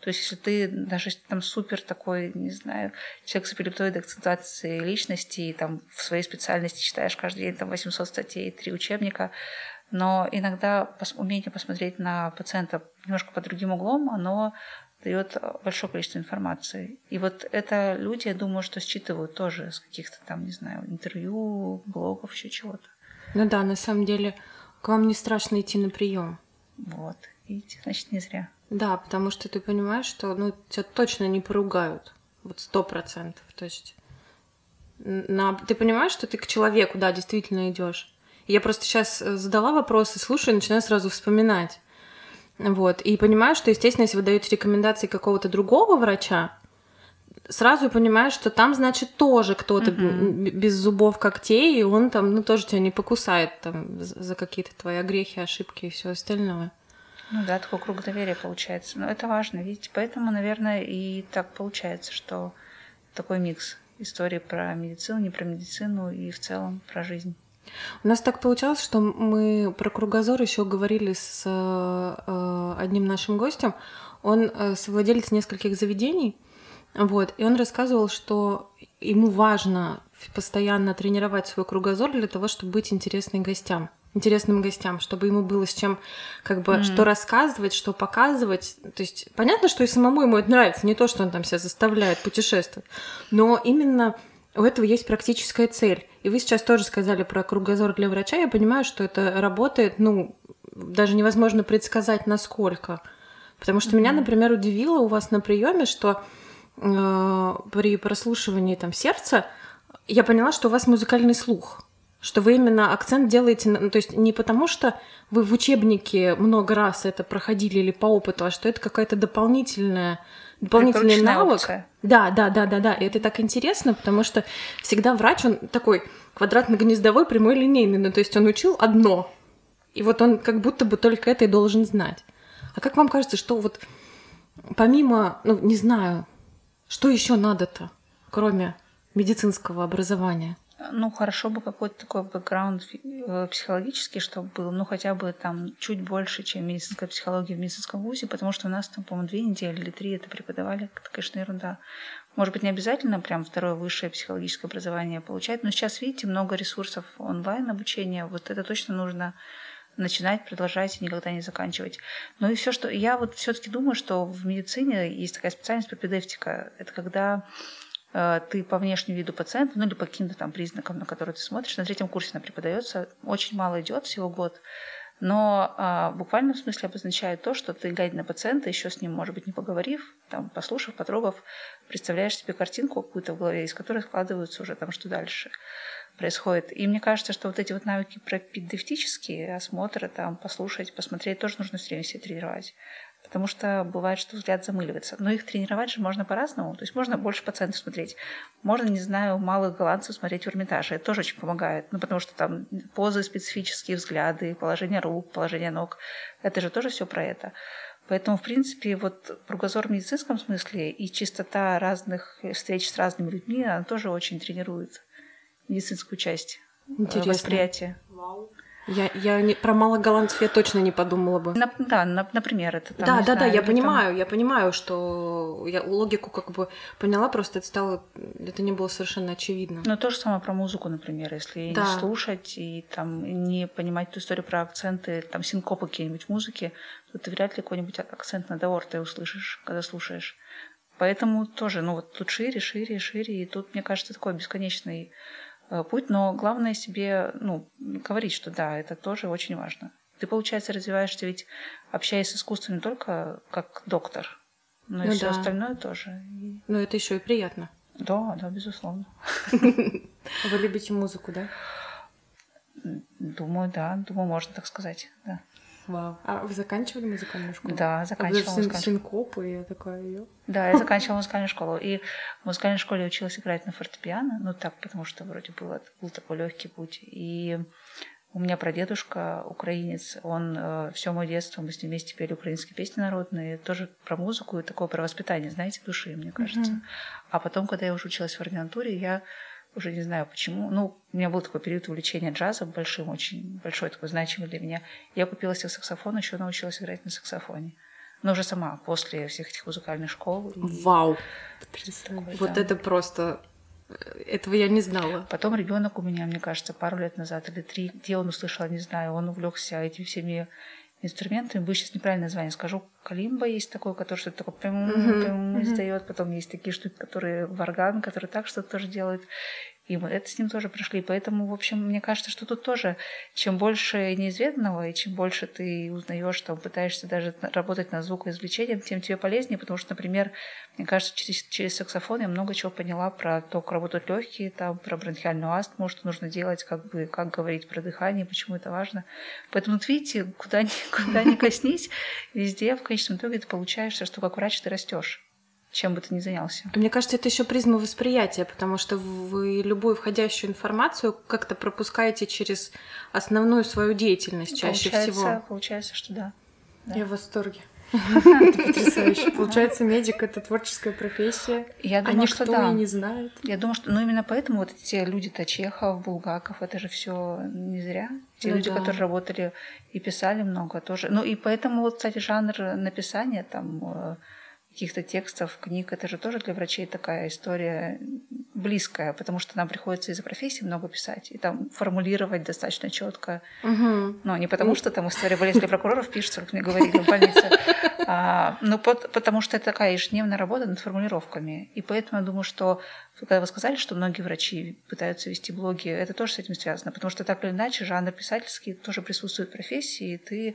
То есть, если ты даже там супер такой, не знаю, человек с эпилептоидой акцентуацией личности, и там в своей специальности читаешь каждый день там 800 статей, три учебника, но иногда умение посмотреть на пациента немножко под другим углом, оно дает большое количество информации. И вот это люди, я думаю, что считывают тоже с каких-то там, не знаю, интервью, блогов, еще чего-то. Ну да, на самом деле, к вам не страшно идти на прием. Вот, видите, значит, не зря. Да, потому что ты понимаешь, что ну, тебя точно не поругают. Вот сто процентов. То есть на... ты понимаешь, что ты к человеку, да, действительно идешь. Я просто сейчас э, задала вопросы, слушаю начинаю сразу вспоминать. Вот. И понимаю, что, естественно, если вы даете рекомендации какого-то другого врача, сразу понимаешь, что там, значит, тоже кто-то uh-huh. без зубов когтей, и он там, ну, тоже тебя не покусает там за какие-то твои огрехи, ошибки и все остальное. Ну да, такой круг доверия получается. Но это важно, видите. Поэтому, наверное, и так получается, что такой микс истории про медицину, не про медицину и в целом про жизнь. У нас так получалось, что мы про кругозор еще говорили с э, одним нашим гостем. Он э, совладелец нескольких заведений, вот, и он рассказывал, что ему важно постоянно тренировать свой кругозор для того, чтобы быть интересным гостям интересным гостям, чтобы ему было с чем как бы mm. что рассказывать, что показывать. То есть понятно, что и самому ему это нравится, не то, что он там себя заставляет путешествовать, но именно у этого есть практическая цель. И вы сейчас тоже сказали про кругозор для врача. Я понимаю, что это работает, ну, даже невозможно предсказать, насколько. Потому что mm-hmm. меня, например, удивило у вас на приеме, что э, при прослушивании там сердца я поняла, что у вас музыкальный слух что вы именно акцент делаете, ну, то есть не потому, что вы в учебнике много раз это проходили или по опыту, а что это какая-то дополнительная дополнительный навык. Опция. Да, да, да, да, да. И это так интересно, потому что всегда врач, он такой квадратно-гнездовой, прямой линейный, ну то есть он учил одно, и вот он как будто бы только это и должен знать. А как вам кажется, что вот помимо, ну не знаю, что еще надо-то, кроме медицинского образования? Ну, хорошо бы какой-то такой бэкграунд э, психологический, чтобы был, ну, хотя бы там чуть больше, чем медицинская психология в медицинском вузе, потому что у нас там, по-моему, две недели или три это преподавали. Это, конечно, ерунда. Может быть, не обязательно прям второе высшее психологическое образование получать, но сейчас, видите, много ресурсов онлайн обучения. Вот это точно нужно начинать, продолжать и никогда не заканчивать. Ну и все, что... Я вот все таки думаю, что в медицине есть такая специальность пропедевтика. Это когда ты по внешнему виду пациента, ну или по каким-то там признакам, на которые ты смотришь, на третьем курсе она преподается, очень мало идет, всего год, но а, в смысле обозначает то, что ты, глядя на пациента, еще с ним, может быть, не поговорив, там, послушав, потрогав, представляешь себе картинку какую-то в голове, из которой складываются уже там, что дальше происходит. И мне кажется, что вот эти вот навыки пропедевтические, осмотры, там, послушать, посмотреть, тоже нужно все время себе тренировать. Потому что бывает, что взгляд замыливается. Но их тренировать же можно по-разному. То есть можно больше пациентов смотреть. Можно, не знаю, малых голландцев смотреть в Эрмитаже. Это тоже очень помогает. Ну, потому что там позы специфические, взгляды, положение рук, положение ног. Это же тоже все про это. Поэтому, в принципе, вот кругозор в медицинском смысле и чистота разных встреч с разными людьми, она тоже очень тренирует медицинскую часть э, Интересно. восприятия. Вау. Я, я не, про малоголландцев я точно не подумала бы. На, да, на, например, это там, Да, да, знаю, да, я понимаю, там... я понимаю, что я логику как бы поняла, просто это стало, это не было совершенно очевидно. Ну, то же самое про музыку, например, если да. не слушать и там не понимать ту историю про акценты, там синкопы какие-нибудь в музыке, то ты вряд ли какой-нибудь акцент на даор ты услышишь, когда слушаешь. Поэтому тоже, ну вот тут шире, шире, шире, и тут, мне кажется, такой бесконечный путь, но главное себе ну, говорить, что да, это тоже очень важно. Ты, получается, развиваешься ведь, общаясь с искусством не только как доктор, но ну, и все да. остальное тоже. Но это еще и приятно. Да, да, безусловно. [laughs] Вы любите музыку, да? Думаю, да. Думаю, можно так сказать, да. Вау. А вы заканчивали музыкальную школу? Да, заканчивала. А музыкальную синкопы, и я такая, ее. Да, я заканчивала музыкальную школу. И в музыкальной школе училась играть на фортепиано. Ну, так, потому что вроде было, был такой легкий путь. И у меня прадедушка украинец, он э, все мое детство, мы с ним вместе пели украинские песни народные, тоже про музыку и такое про воспитание, знаете, души, мне кажется. Mm-hmm. А потом, когда я уже училась в ординатуре, я уже не знаю почему. Ну, у меня был такой период увлечения джазом большим, очень большой, такой значимый для меня. Я купила себе саксофон, еще научилась играть на саксофоне. Но уже сама, после всех этих музыкальных школ. Вау! Такой, вот да. это просто... Этого я не знала. Потом ребенок у меня, мне кажется, пару лет назад или три, где он услышал, не знаю, он увлекся этими всеми инструментами. Будет сейчас неправильное название скажу. Калимба есть такой, который что-то такое издает. Потом есть такие штуки, которые варган, которые так что-то тоже делают. И мы это с ним тоже прошли. Поэтому, в общем, мне кажется, что тут тоже, чем больше неизведанного, и чем больше ты узнаешь, там, пытаешься даже работать над звукоизвлечением, тем тебе полезнее, потому что, например, мне кажется, через, через саксофон я много чего поняла про то, как работают легкие, там, про бронхиальную астму, что нужно делать, как бы, как говорить про дыхание, почему это важно. Поэтому, вот видите, куда ни, куда ни [laughs] коснись, везде в конечном итоге ты получаешься, что как врач ты растешь чем бы ты ни занялся. Мне кажется, это еще призма восприятия, потому что вы любую входящую информацию как-то пропускаете через основную свою деятельность чаще получается, всего. Получается, что да. да. Я в восторге. [laughs] Это потрясающе. Получается, медик — это творческая профессия, Я а думаю, а что да. и не знает. Я думаю, что ну, именно поэтому вот эти люди-то Чехов, Булгаков, это же все не зря. Те ну, люди, да. которые работали и писали много тоже. Ну и поэтому вот, кстати, жанр написания там э, каких-то текстов, книг, это же тоже для врачей такая история близкая, потому что нам приходится из-за профессии много писать и там формулировать достаточно четко. Угу. Ну, не потому что там история болезни прокуроров пишется, как мне говорили в больнице, а, ну, под, потому что это такая ежедневная работа над формулировками. И поэтому я думаю, что когда вы сказали, что многие врачи пытаются вести блоги, это тоже с этим связано, потому что так или иначе жанр писательский тоже присутствует в профессии, и ты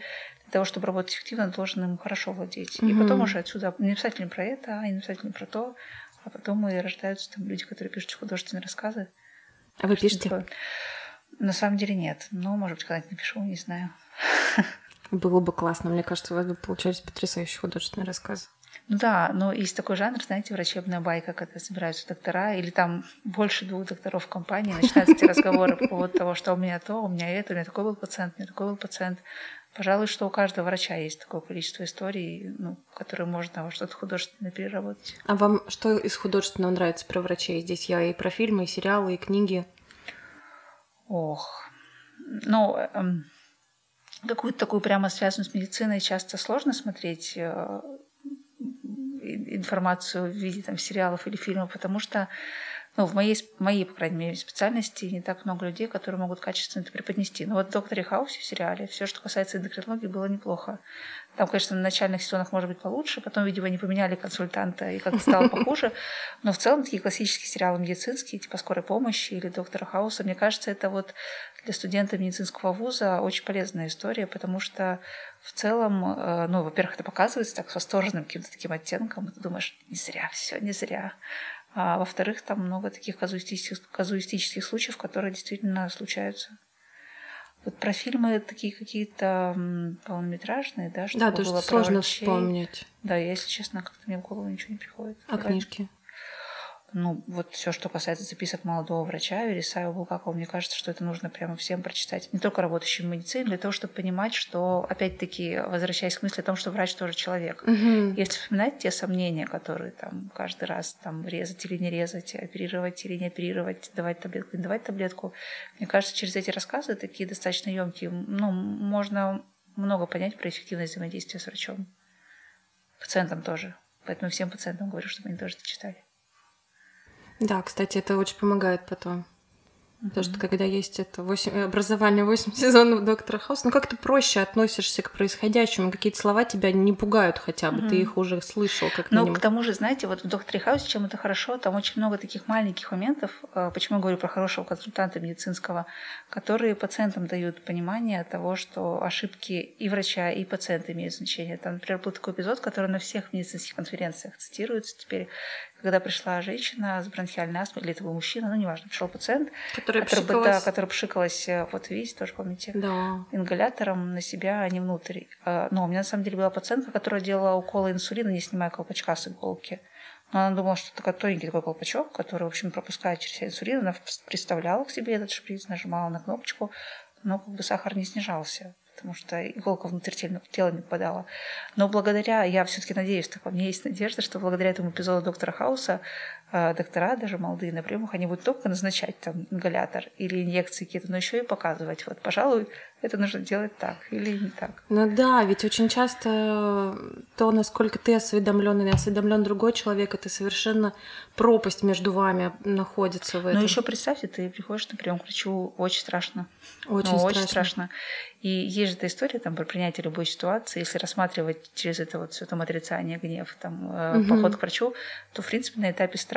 того, чтобы работать эффективно, должен им хорошо владеть. Mm-hmm. И потом уже отсюда не обязательно про это, а не обязательно про то, а потом и рождаются там люди, которые пишут художественные рассказы. А вы пишете? Такое. На самом деле нет, но, может быть, когда-нибудь напишу, не знаю. [laughs] Было бы классно. Мне кажется, у вас бы получались потрясающие художественные рассказы. Ну да, но есть такой жанр, знаете, врачебная байка, когда собираются доктора, или там больше двух докторов в компании, начинаются эти разговоры [laughs] по поводу того, что у меня то, у меня это, у меня такой был пациент, у меня такой был пациент. Пожалуй, что у каждого врача есть такое количество историй, ну, которые можно во что-то художественное переработать. А вам что из художественного нравится про врачей? Здесь я и про фильмы, и сериалы, и книги. Ох, ну, эм, какую-то такую прямо связанную с медициной часто сложно смотреть э, информацию в виде там, сериалов или фильмов, потому что ну, в моей, моей, по крайней мере, специальности не так много людей, которые могут качественно это преподнести. Но вот в «Докторе Хаусе» в сериале все, что касается эндокринологии, было неплохо. Там, конечно, на начальных сезонах может быть получше, потом, видимо, не поменяли консультанта и как-то стало похуже. Но в целом такие классические сериалы медицинские, типа «Скорой помощи» или «Доктора Хауса», мне кажется, это вот для студента медицинского вуза очень полезная история, потому что в целом, э, ну, во-первых, это показывается так с восторженным каким-то таким оттенком, и ты думаешь, не зря, все не зря. А во-вторых, там много таких казуистических, казуистических случаев, которые действительно случаются. Вот про фильмы такие какие-то полнометражные, да, что да, то, было сложно вспомнить. Да, я, если честно, как-то мне в голову ничего не приходит. А книжки? Ну, вот все, что касается записок молодого врача Вересаева Булгакова, мне кажется, что это нужно прямо всем прочитать. Не только работающим в медицине, для того, чтобы понимать, что, опять-таки, возвращаясь к мысли о том, что врач тоже человек. Угу. Если вспоминать те сомнения, которые там каждый раз там резать или не резать, оперировать или не оперировать, давать таблетку, не давать таблетку, мне кажется, через эти рассказы, такие достаточно емкие, ну, можно много понять про эффективность взаимодействия с врачом. Пациентам тоже. Поэтому всем пациентам говорю, чтобы они тоже это читали. Да, кстати, это очень помогает потом. Потому что когда есть это 8, образование 8 [laughs] сезонов Доктора Хаус, ну как ты проще относишься к происходящему, какие-то слова тебя не пугают хотя бы, mm ты их уже слышал как минимум. Ну, к тому же, знаете, вот в Докторе Хаусе чем это хорошо, там очень много таких маленьких моментов, э, почему я говорю про хорошего консультанта медицинского, которые пациентам дают понимание того, что ошибки и врача, и пациента имеют значение. Там, например, был такой эпизод, который на всех медицинских конференциях цитируется теперь, когда пришла женщина с бронхиальной астмой, или это был мужчина, ну, неважно, пришел пациент, который, который, пшикалась... да, который пшикалась, э, вот видите, тоже помните, да. ингалятором на себя, а не внутрь. А, но у меня на самом деле была пациентка, которая делала уколы инсулина, не снимая колпачка с иголки. Но она думала, что такой тоненький такой колпачок, который, в общем, пропускает через себя инсулин. Она представляла к себе этот шприц, нажимала на кнопочку, но как бы сахар не снижался потому что иголка внутрь тела не попадала. Но благодаря, я все-таки надеюсь, так у меня есть надежда, что благодаря этому эпизоду доктора Хауса доктора, даже молодые на приемах, они будут только назначать там ингалятор или инъекции какие-то, но еще и показывать. Вот, пожалуй, это нужно делать так или не так. Ну да, ведь очень часто то, насколько ты осведомлен или осведомлен другой человек, это совершенно пропасть между вами находится в этом. Ну еще представьте, ты приходишь на прием к врачу, очень страшно. Очень ну, страшно. Очень страшно. И есть же эта история там про принятие любой ситуации, если рассматривать через это вот все там отрицание, гнев, там угу. поход к врачу, то в принципе на этапе страха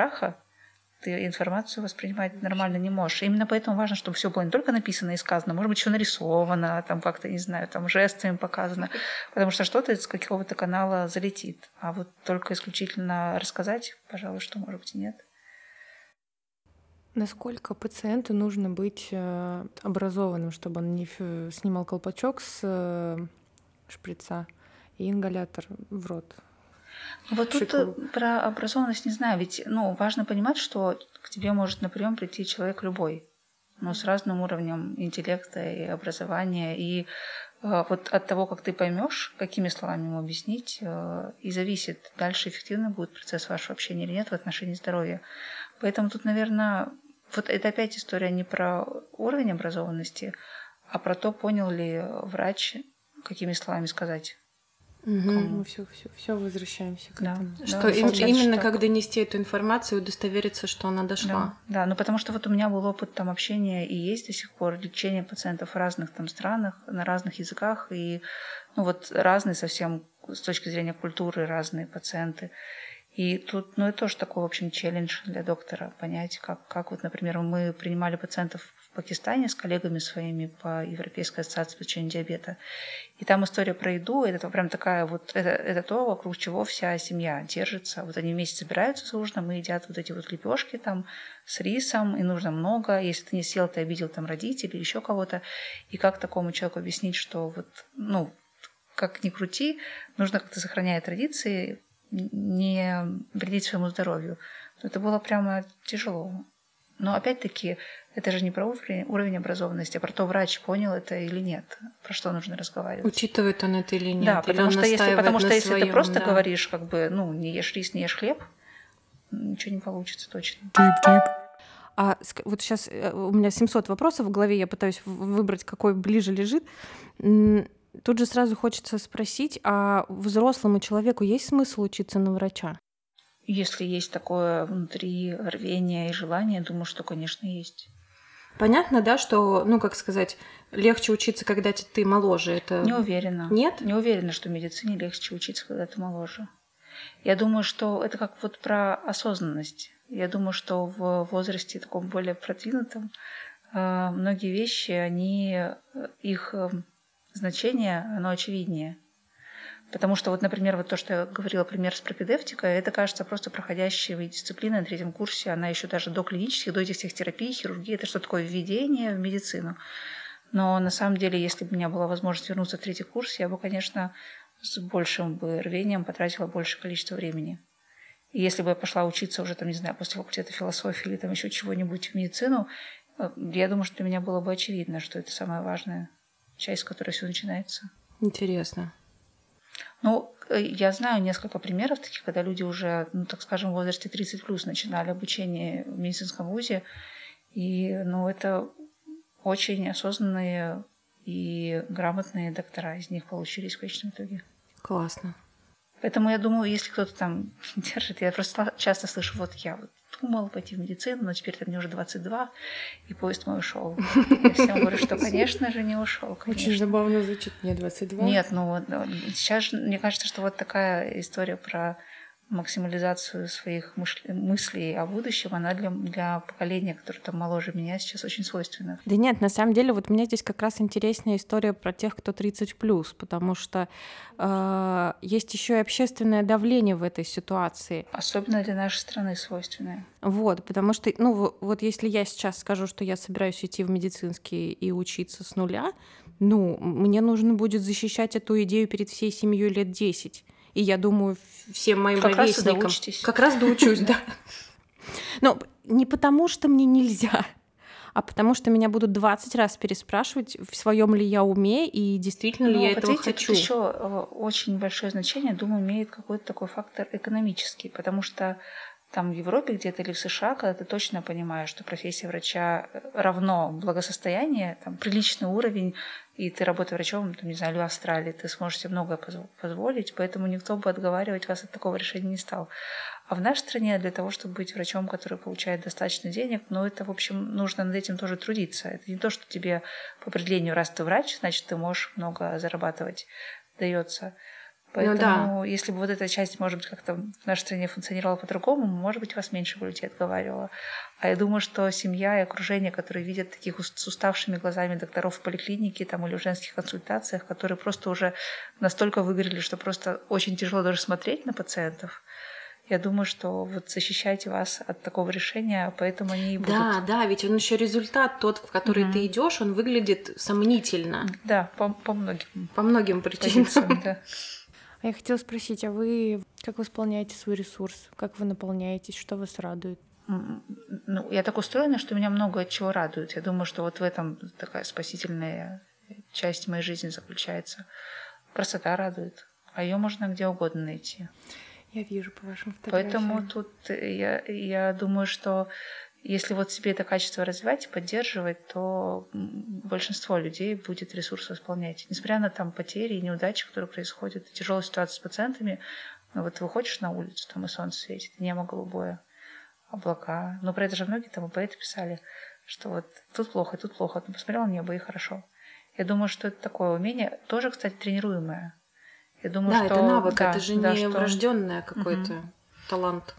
ты информацию воспринимать нормально не можешь. Именно поэтому важно, чтобы все было не только написано и сказано, может быть, еще нарисовано, там как-то, не знаю, там жестами показано, потому что что-то из какого-то канала залетит. А вот только исключительно рассказать, пожалуй, что, может быть, и нет. Насколько пациенту нужно быть э, образованным, чтобы он не снимал колпачок с э, шприца и ингалятор в рот? Вот тут э, про образованность не знаю, ведь ну, важно понимать, что к тебе может на прием прийти человек любой, но с разным уровнем интеллекта и образования. И э, вот от того, как ты поймешь, какими словами ему объяснить, э, и зависит, дальше эффективно будет процесс вашего общения или нет в отношении здоровья. Поэтому тут, наверное, вот это опять история не про уровень образованности, а про то, понял ли врач, какими словами сказать. Угу. Мы все, все, все возвращаемся к да. этому. Что да, им, именно что... как донести эту информацию, удостовериться, что она дошла. Да, да, ну потому что вот у меня был опыт там общения и есть до сих пор лечение пациентов в разных там странах, на разных языках, и ну вот разные совсем с точки зрения культуры разные пациенты. И тут, ну, это тоже такой, в общем, челлендж для доктора, понять, как, как вот, например, мы принимали пациентов Пакистане с коллегами своими по Европейской ассоциации лечения диабета. И там история про еду, это прям такая вот, это, это то, вокруг чего вся семья держится. Вот они вместе собираются за ужином и едят вот эти вот лепешки там с рисом, и нужно много. Если ты не съел, ты обидел там родителей, еще кого-то. И как такому человеку объяснить, что вот, ну, как ни крути, нужно как-то сохранять традиции, не вредить своему здоровью. Это было прямо тяжело. Но опять-таки, это же не про уровень, уровень образованности, а про то, врач понял это или нет, про что нужно разговаривать. Учитывает он это или нет? Да, потому что если, потому что если своем, ты просто да. говоришь, как бы, ну, не ешь рис, не ешь хлеб, ничего не получится точно. А вот сейчас э, у меня 700 вопросов в голове, я пытаюсь выбрать, какой ближе лежит. Тут же сразу хочется спросить, а взрослому человеку есть смысл учиться на врача? если есть такое внутри рвение и желание, думаю, что, конечно, есть. Понятно, да, что, ну, как сказать, легче учиться, когда ты моложе. Это... Не уверена. Нет? Не уверена, что в медицине легче учиться, когда ты моложе. Я думаю, что это как вот про осознанность. Я думаю, что в возрасте таком более продвинутом э, многие вещи, они, э, их э, значение, оно очевиднее. Потому что вот, например, вот то, что я говорила, пример с пропедевтикой, это, кажется, просто проходящая дисциплина на третьем курсе. Она еще даже до клинических, до этих всех терапий, хирургии. Это что такое введение в медицину. Но на самом деле, если бы у меня была возможность вернуться в третий курс, я бы, конечно, с большим бы рвением потратила больше количества времени. И если бы я пошла учиться уже, там, не знаю, после факультета философии или там еще чего-нибудь в медицину, э, я думаю, что для меня было бы очевидно, что это самая важная часть, с которой все начинается. Интересно. Ну, э, я знаю несколько примеров таких, когда люди уже, ну, так скажем, в возрасте 30 плюс начинали обучение в медицинском вузе. И, ну, это очень осознанные и грамотные доктора из них получились в конечном итоге. Классно. Поэтому я думаю, если кто-то там [laughs] держит, я просто часто слышу, вот я вот думал пойти в медицину, но теперь мне уже 22, и поезд мой ушел. Я всем говорю, что, конечно же, не ушел. Очень забавно звучит, мне 22. Нет, ну сейчас мне кажется, что вот такая история про максимализацию своих мыслей о будущем, она для, для поколения, которое там моложе меня, сейчас очень свойственна. Да нет, на самом деле вот мне здесь как раз интересная история про тех, кто 30 плюс, потому что э, есть еще и общественное давление в этой ситуации. Особенно для нашей страны свойственное. Вот, потому что, ну вот если я сейчас скажу, что я собираюсь идти в медицинский и учиться с нуля, ну, мне нужно будет защищать эту идею перед всей семьей лет 10. И я думаю, всем моим как ровесникам... Раз как раз доучусь, [laughs] да. Но не потому, что мне нельзя, а потому что меня будут 20 раз переспрашивать, в своем ли я уме и действительно ли ну, я вот этого видите, хочу. Тут еще э, очень большое значение, думаю, имеет какой-то такой фактор экономический, потому что там в Европе где-то или в США, когда ты точно понимаешь, что профессия врача э, равно благосостояние, там приличный уровень и ты работаешь врачом, там, не знаю, или в Австралии, ты сможешь себе многое позволить, поэтому никто бы отговаривать вас от такого решения не стал. А в нашей стране для того, чтобы быть врачом, который получает достаточно денег, ну, это, в общем, нужно над этим тоже трудиться. Это не то, что тебе по определению, раз ты врач, значит, ты можешь много зарабатывать, дается. Поэтому, ну, да. если бы вот эта часть, может быть, как-то в нашей стране функционировала по-другому, может быть, вас меньше бы людей отговаривало. А я думаю, что семья и окружение, которые видят таких с уставшими глазами докторов в поликлинике там, или в женских консультациях, которые просто уже настолько выгорели, что просто очень тяжело даже смотреть на пациентов, я думаю, что вот защищайте вас от такого решения, поэтому они и будут. Да, да, ведь он еще результат тот, в который mm-hmm. ты идешь, он выглядит сомнительно. Да, по, по многим. По многим причинам. Да. [laughs] А я хотела спросить, а вы как восполняете свой ресурс? Как вы наполняетесь? Что вас радует? Ну, я так устроена, что меня много чего радует. Я думаю, что вот в этом такая спасительная часть моей жизни заключается. Красота радует, а ее можно где угодно найти. Я вижу по вашим фотографиям. Поэтому тут я, я думаю, что если вот себе это качество развивать и поддерживать, то большинство людей будет ресурс восполнять. Несмотря на там потери и неудачи, которые происходят, тяжелая ситуация с пациентами, ну, вот выходишь на улицу, там и солнце светит, небо голубое, облака. Но про это же многие там и поэты писали, что вот тут плохо, тут плохо, ты посмотрел на небо и хорошо. Я думаю, что это такое умение, тоже, кстати, тренируемое. Я думаю, да, что... это навык, да, это же да, не что... врожденное какой-то угу. талант.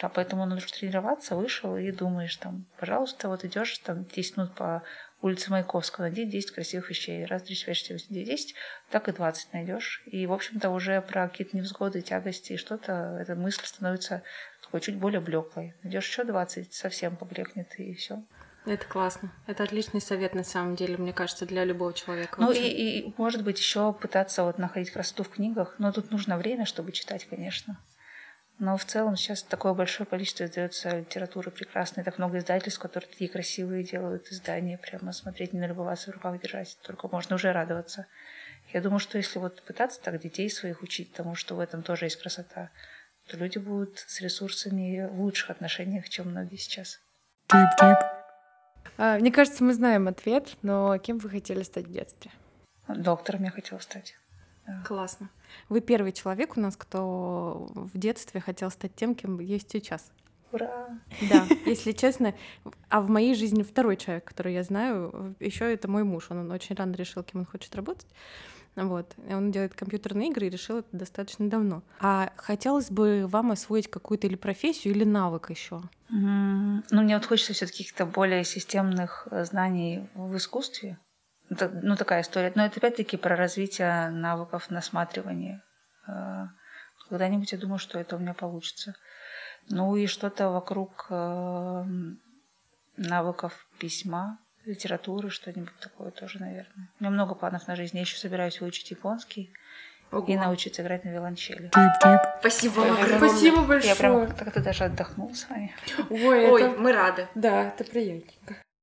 Да, поэтому нужно тренироваться, вышел и думаешь там, пожалуйста, вот идешь там 10 минут по улице Маяковского, найди 10 красивых вещей. Раз, три, четыре, четыре, 10, так и 20 найдешь. И, в общем-то, уже про какие-то невзгоды, тягости и что-то, эта мысль становится такой чуть более блеклой. Найдешь еще 20, совсем поблекнет, и все. Это классно. Это отличный совет, на самом деле, мне кажется, для любого человека. Ну и, и, может быть, еще пытаться вот находить красоту в книгах, но тут нужно время, чтобы читать, конечно. Но в целом сейчас такое большое количество издается литературы прекрасной, так много издательств, которые такие красивые делают издания, прямо смотреть, не налюбоваться, в руках держать, только можно уже радоваться. Я думаю, что если вот пытаться так детей своих учить тому, что в этом тоже есть красота, то люди будут с ресурсами в лучших отношениях, чем многие сейчас. Тип-тип. А, мне кажется, мы знаем ответ, но кем вы хотели стать в детстве? Доктором я хотела стать. Классно. Вы первый человек у нас, кто в детстве хотел стать тем, кем есть сейчас. Ура! Да, если честно. А в моей жизни второй человек, который я знаю, еще это мой муж. Он очень рано решил, кем он хочет работать. Вот. Он делает компьютерные игры и решил это достаточно давно. А хотелось бы вам освоить какую-то или профессию, или навык еще? М, Ну, мне вот хочется все таки каких-то более системных э, знаний в искусстве. Это, ну, такая история. Но это опять-таки про развитие навыков насматривания. Э, Когда-нибудь я думаю, что это у меня получится. Ну и что-то вокруг э, навыков письма, литературы, что-нибудь такое тоже, наверное. У меня много планов на жизнь. Я еще собираюсь выучить японский и научиться играть на виолончели. Спасибо Спасибо Я прям большое. как-то даже отдохнула с вами. Ой, Ой, это... мы рады. Да, это приятненько.